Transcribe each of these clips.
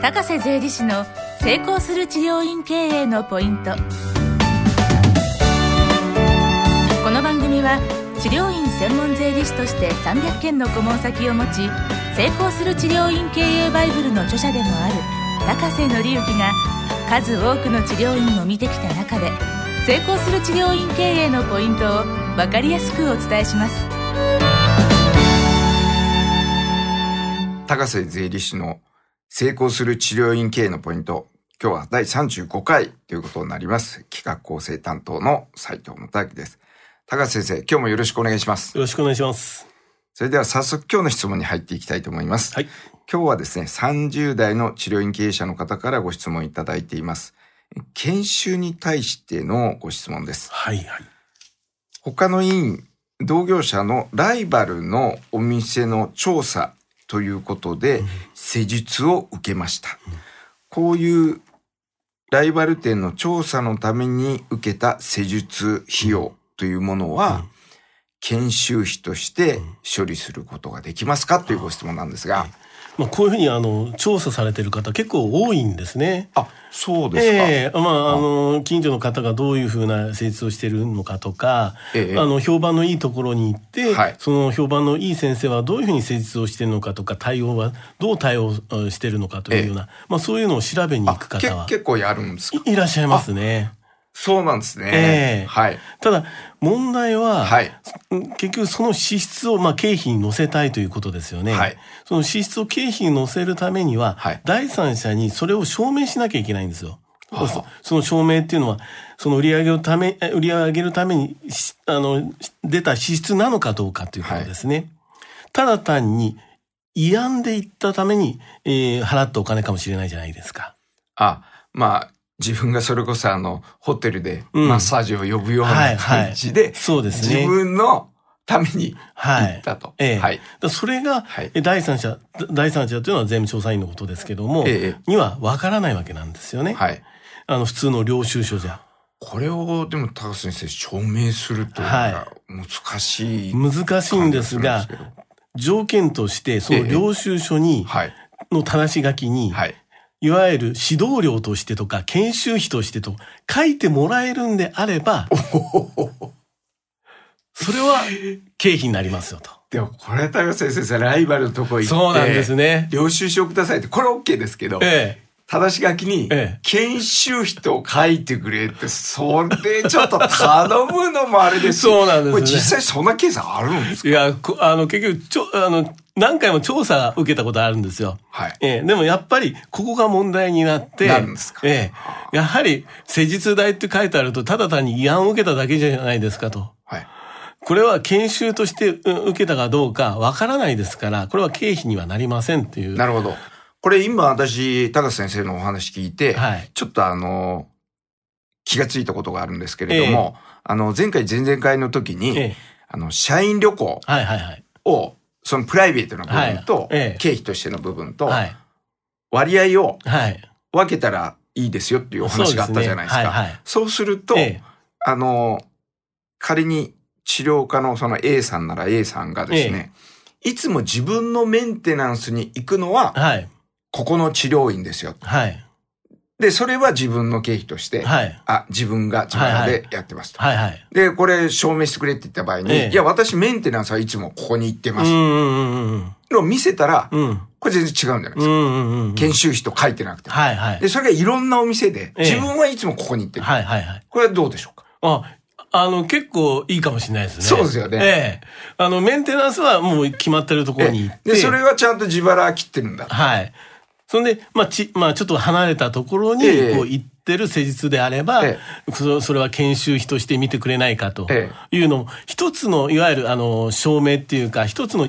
高瀬税理士の成功する治療院経営のポイント。この番組は治療院専門税理士として300件の顧問先を持ち成功する治療院経営バイブルの著者でもある高瀬則之が数多くの治療院を見てきた中で成功する治療院経営のポイントを分かりやすくお伝えします。高瀬税理士の成功する治療院経営のポイント。今日は第35回ということになります。企画構成担当の斉藤元明です。高瀬先生、今日もよろしくお願いします。よろしくお願いします。それでは早速今日の質問に入っていきたいと思います。はい。今日はですね、30代の治療院経営者の方からご質問いただいています。研修に対してのご質問です。はいはい。他の委員、同業者のライバルのお店の調査ということで、施術を受けました。こういうライバル店の調査のために受けた施術費用というものは、研修費として処理することができますかというご質問なんですが。まあこういうふうにあの調査されてる方結構多いんですね。あ、そうですか。ええまあ、あの、近所の方がどういうふうな施術をしてるのかとか、ええあの、評判のいいところに行って、はいその評判のいい先生はどういうふうに施術をしてるのかとか、対応はどう対応うんしてるのかというような、まあそういうのを調べに行くけ方は結構やるんですいらっしゃいますね。そうなんですね。ええはい。ただ、問題は、はい。うん結局その支出をまあ経費に乗せたいということですよね。はいその支出を経費に乗せるためには、はい第三者にそれを証明しなきゃいけないんですよ。はあそその証明っていうのは、その売り上げをため、え売り上げるためにし、あの、出た支出なのかどうかということですね。ただ単に、慰安で行ったために、えー払ったお金かもしれないじゃないですか。あ、まあ、自分がそれこそあの、ホテルでうんマッサージを呼ぶようはないはい感じで、そうですね自分のためにはい行ったと。ええはい。それが、はいえ第三者、第三者というのは税務調査員のことですけども、ええには分からないわけなんですよね。はい。あの、普通の領収書じゃ。これを、でも、高瀬先生、証明するというのが難しい。難しいんですが条件として、その領収書に、はい。の正し書きに、はい。いわゆる指導料としてとか、研修費としてと書いてもらえるんであれば、それは経費になりますよと。でも、これ、高瀬先生、ライバルのとこ行って、そうなんですね。領収書くださいって、これ OK ですけど、ええ。正し書きにええ、研修費と書いてくれって、それちょっと頼むのもあれですし そうなんですねこれ実際そんなケースあるんですか？いや、こあの、結局、ちょ、あの、何回も調査受けたことあるんですよ。はい。ええ、でもやっぱり、ここが問題になって、なるんですかええ、やはり、施術代って書いてあると、ただ単に慰安を受けただけじゃないですかと。はい。これは研修としてうん受けたかどうかわからないですから、これは経費にはなりませんっていう。なるほど。これ今私、高瀬先生のお話聞いて、はいちょっとあの、気がついたことがあるんですけれども、あの、前回前々回の時に、ええあの、社員旅行はいはいはい。を、そのプライベートな部分と、経費としての部分と、はい。割合をはい。分けたらいいですよっていうお話があったじゃないですか。そうですると、ええあの、仮に治療科のその A さんなら A さんがですね、いつも自分のメンテナンスに行くのは、はい。ここの治療院ですよ。はい。で、それは自分の経費として、はい。あ、自分が自腹でやってますと。はいはい。で、これ証明してくれって言った場合に、ええいや、私メンテナンスはいつもここに行ってます。のを見せたら、うん。これ全然違うんじゃないですか。研修費と書いてなくても。はいはいで、。それがいろんなお店で、ええ自分はいつもここに行ってる。はいはいはい。これはどうでしょうか？あ、あの、結構いいかもしれないですね。そうですよねええ。あの、メンテナンスはもう決まってるところに行って。で、それはちゃんと自腹切ってるんだ。はい。そんで、まあ、ち、まあ、ちょっと離れたところに、ええこう、行ってる施術であれば、えそそれは研修費として見てくれないかとえいうのも、一つの、いわゆる、あの、証明っていうか、一つの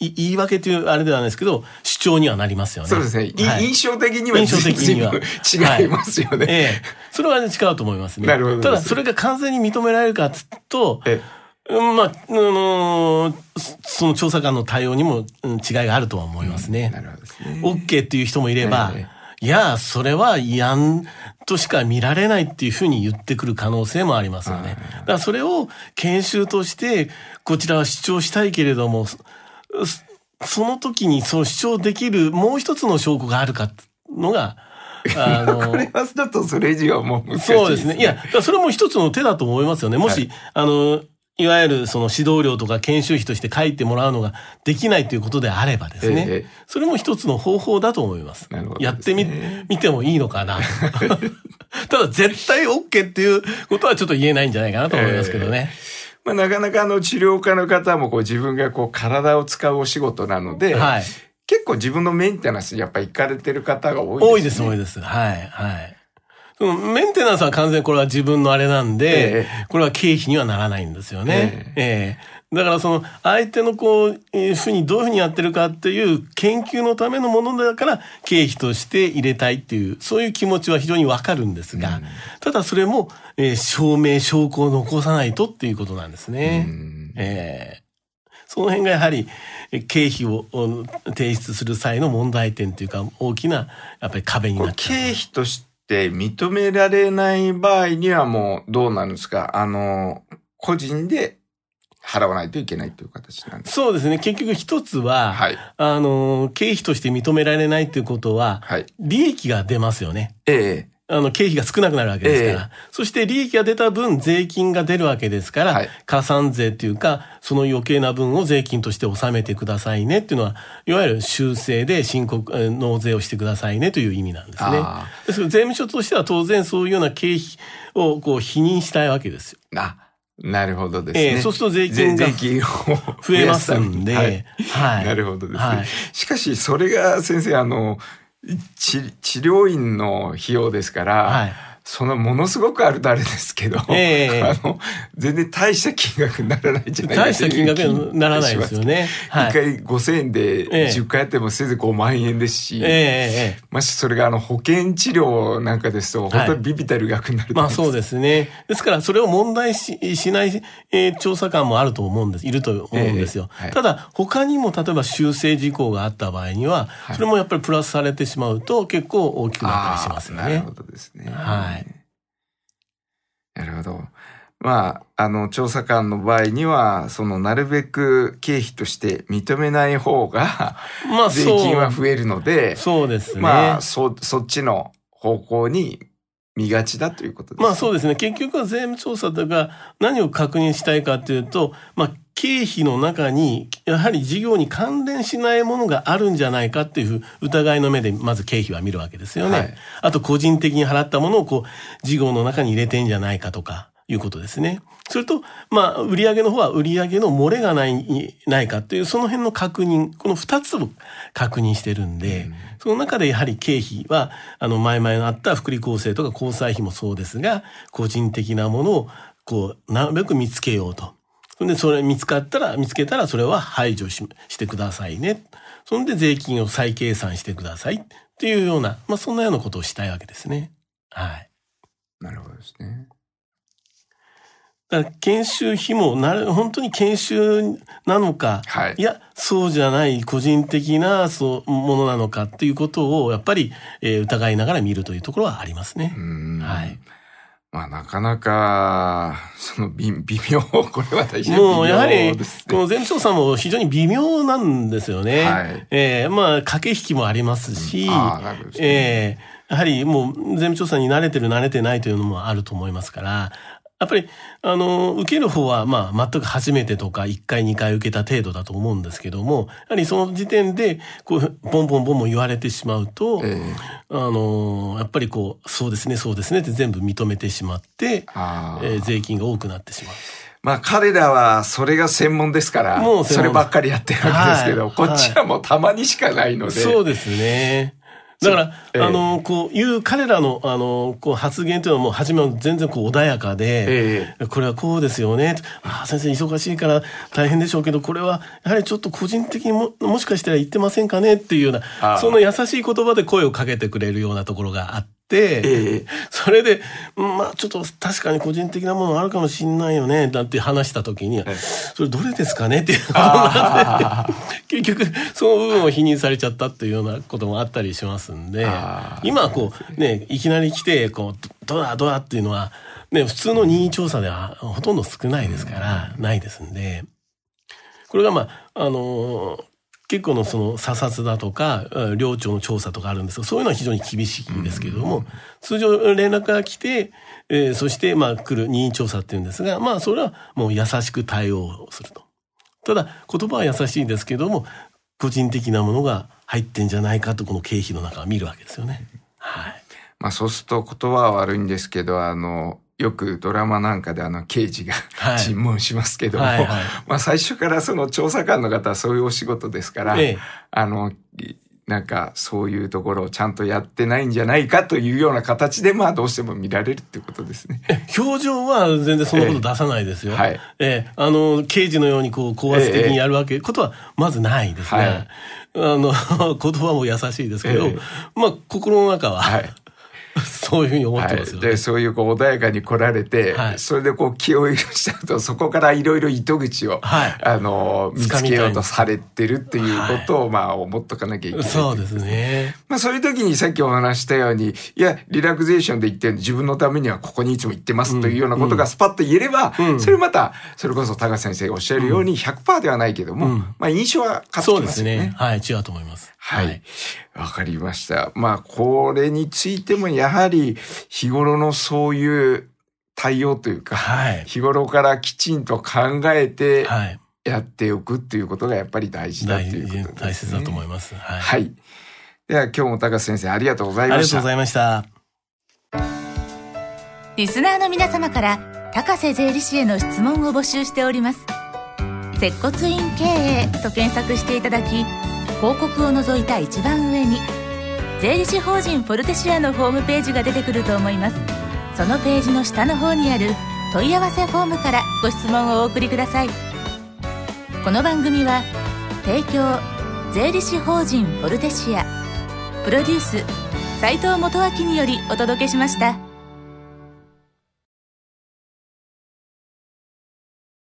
い言い訳というあれではないですけど、主張にはなりますよね。そうですね。いはい印象的には印象的には違いますよね。ええ。それは、ね、違うと思いますね。なるほどただ、それが完全に認められるかと、えうんまあ、あのーそその調査官の対応にもうん違いがあるとは思いますね。なるほどですね。OK っていう人もいれば、えいや、それは違反としか見られないっていうふうに言ってくる可能性もありますよね。だからそれを研修として、こちらは主張したいけれども、そその時にその主張できるもう一つの証拠があるかのが、あの、これはだとそれ以上はもう難しいそうですね。いや、それも一つの手だと思いますよね。もし、はいあの、いわゆるその指導料とか研修費として書いてもらうのができないということであればですね、ええそれも一つの方法だと思います。ねやってみ、見てもいいのかな。ただ絶対 OK っていうことはちょっと言えないんじゃないかなと思いますけどね。まあ、なかなかあの治療家の方もこう自分がこう体を使うお仕事なので、はい。結構自分のメンテナンスにやっぱ行かれてる方が多いですね。多いです、多いです。はい、はい。メンテナンスは完全にこれは自分のあれなんで、えこれは経費にはならないんですよね。ええだからその相手のこう、えーふうにどういうふうにやってるかっていう研究のためのものだから経費として入れたいっていう、そういう気持ちは非常にわかるんですが、ただそれも、えー証明、証拠を残さないとっていうことなんですね。うんええその辺がやはりえ経費をお提出する際の問題点というか大きなやっぱり壁になっちゃう。経費として認められない場合にはもうどうなるんですか？あの、個人で払わないといけないという形なんですそうですね。結局一つは、はい。あの、経費として認められないということは、はい。利益が出ますよね。ええあの、経費が少なくなるわけですから。そして利益が出た分、税金が出るわけですから、はい加算税っていうか、その余計な分を税金として納めてくださいねっていうのは、いわゆる修正で申告、えー納税をしてくださいねという意味なんですねあ。ですから税務署としては当然そういうような経費をこう否認したいわけですよ。あ、なるほどですね。ええそうすると税金が税金を増えますんで、はい。はい。なるほどですね。はいしかし、それが先生、あの、治療院の費用ですから、はい。そのものすごくあるとあれですけど、ええあの、全然大した金額にならないんじゃないか大した金額にならないですよね。はい。一回5000円でええ10回やってもせいぜい5万円ですし、えええええましてそれがあの保険治療なんかですと、本当にビビたる額になるえまあそうす。ですね。ですから、それを問題ししない、えー調査官もあると思うんです。いると思うんですよ。ええはいただ、他にも例えば修正事項があった場合には、それもやっぱりプラスされてしまうと結構大きくなったりしますよねなるほ。どですね。はい。なるほど。まあ、あの、調査官の場合には、その、なるべく経費として認めない方が、まあ税。金は増えるので、そうですね。まあ、そ、そっちの方向に見がちだということです。まあそうですね。結局は税務調査とか何を確認したいかというと、まあ経費の中にやはり事業に関連しないものがあるんじゃないかっていう疑いの目でまず経費は見るわけですよね。はいあと個人的に払ったものをこう事業の中に入れてんじゃないかとかいうことですね。それと、まあ、売上の方は売上の漏れがない、ないかっていう、その辺の確認、この二つを確認してるんで、その中でやはり経費は、あの、前々のあった福利厚生とか交際費もそうですが、個人的なものを、こう、なるべく見つけようと。それで、それ見つかったら、見つけたら、それは排除ししてくださいね。そんで、税金を再計算してください。っていうような、まあ、そんなようなことをしたいわけですね。はい。なるほどですね。だから研修費もなる、本当に研修なのか、はいいや、そうじゃない個人的なそうものなのかっていうことを、やっぱり、えー疑いながら見るというところはありますねう。んはい。まあ、なかなか、その、微微妙、これは大変微妙もうやはり。この税務調査も非常に微妙なんですよね。はいえーまあ、駆け引きもありますし、ああ、なるほどですね。ええやはりもう税務調査に慣れてる慣れてないというのもあると思いますから、やっぱり、あの、受ける方は、まあ、全く初めてとか、1回、2回受けた程度だと思うんですけども、やはりその時点で、こう、ボンボンボンボン言われてしまうと、ええあの、やっぱりこう、そうですね、そうですねって全部認めてしまって、えー税金が多くなってしまう。まあ彼らはそれが専門ですから、もうそればっかりやってるわけですけど、はいこっちはもうたまにしかないので。そうですね。だから、ええ。あの、こういう彼らの、あの、こう発言というのはもう初めは全然こう穏やかで、えこれはこうですよね。ああ、先生忙しいから大変でしょうけど、これはやはりちょっと個人的にも、もしかしたら言ってませんかねっていうような、その優しい言葉で声をかけてくれるようなところがあって、ええ。それで、うんまあちょっと確かに個人的なものあるかもしんないよね、なんて話した時に、それどれですかね？っていうことになって、結局その部分を否認されちゃったっていうようなこともあったりしますんで今はこう、ね、いきなり来て、こう、どどうだどうだっていうのは、ね、普通の任意調査ではほとんど少ないですから、ないですんで、これがまあ、あのー結構のその査察だとか、領庁の調査とかあるんですが、そういうのは非常に厳しいですけれども、通常連絡が来て、えー、そしてまあ来る任意調査っていうんですが、まあそれはもう優しく対応すると。ただ言葉は優しいですけども、個人的なものが入ってんじゃないかとこの経費の中は見るわけですよね。はい。まあそうすると言葉は悪いんですけど、あの、よくドラマなんかであの刑事が、はい、尋問しますけども、はいはい、まあ最初からその調査官の方はそういうお仕事ですから、ええ、あの、なんかそういうところをちゃんとやってないんじゃないかというような形でまあどうしても見られるってことですね。表情は全然そんなこと出さないですよ。えはい。ええ、あの、刑事のようにこう高圧的にやるわけ、ことはまずないですね。はい、あの、言葉も優しいですけど、まあ心の中は、はい、そういうふうに思ってますよね。はい、で、そういうこう穏やかに来られて、はい、それでこう気を許しちゃうと、そこからいろいろ糸口を、はい、あの、見つけようとされてるっていうことを、まあ思っとかなきゃいけない。そうですね。まあそういう時にさっきお話したように、いや、リラクゼーションで言って自分のためにはここにいつも行ってますというようなことがスパッと言えれば、うんうん、それまた、それこそ高先生がおっしゃるように100%ではないけども、うん、まあ印象は変わってますよね。そうですね。はい、違うと思います。はい。わ、かりました。まあ、これについてもやはり日頃のそういう対応というか、はい、日頃からきちんと考えてやっておくっていうことがやっぱり大事だということですね。大切だと思います。はい。はい、では今日も高瀬先生ありがとうございました。ありがとうございました。リスナーの皆様から高瀬税理士への質問を募集しております。接骨院経営と検索していただき、広告を除いた一番上に税理士法人フォルテシアのホームページが出てくると思いますそのページの下の方にある問い合わせフォームからご質問をお送りくださいこの番組は提供税理士法人フォルテシアプロデュース斉藤元明によりお届けしました。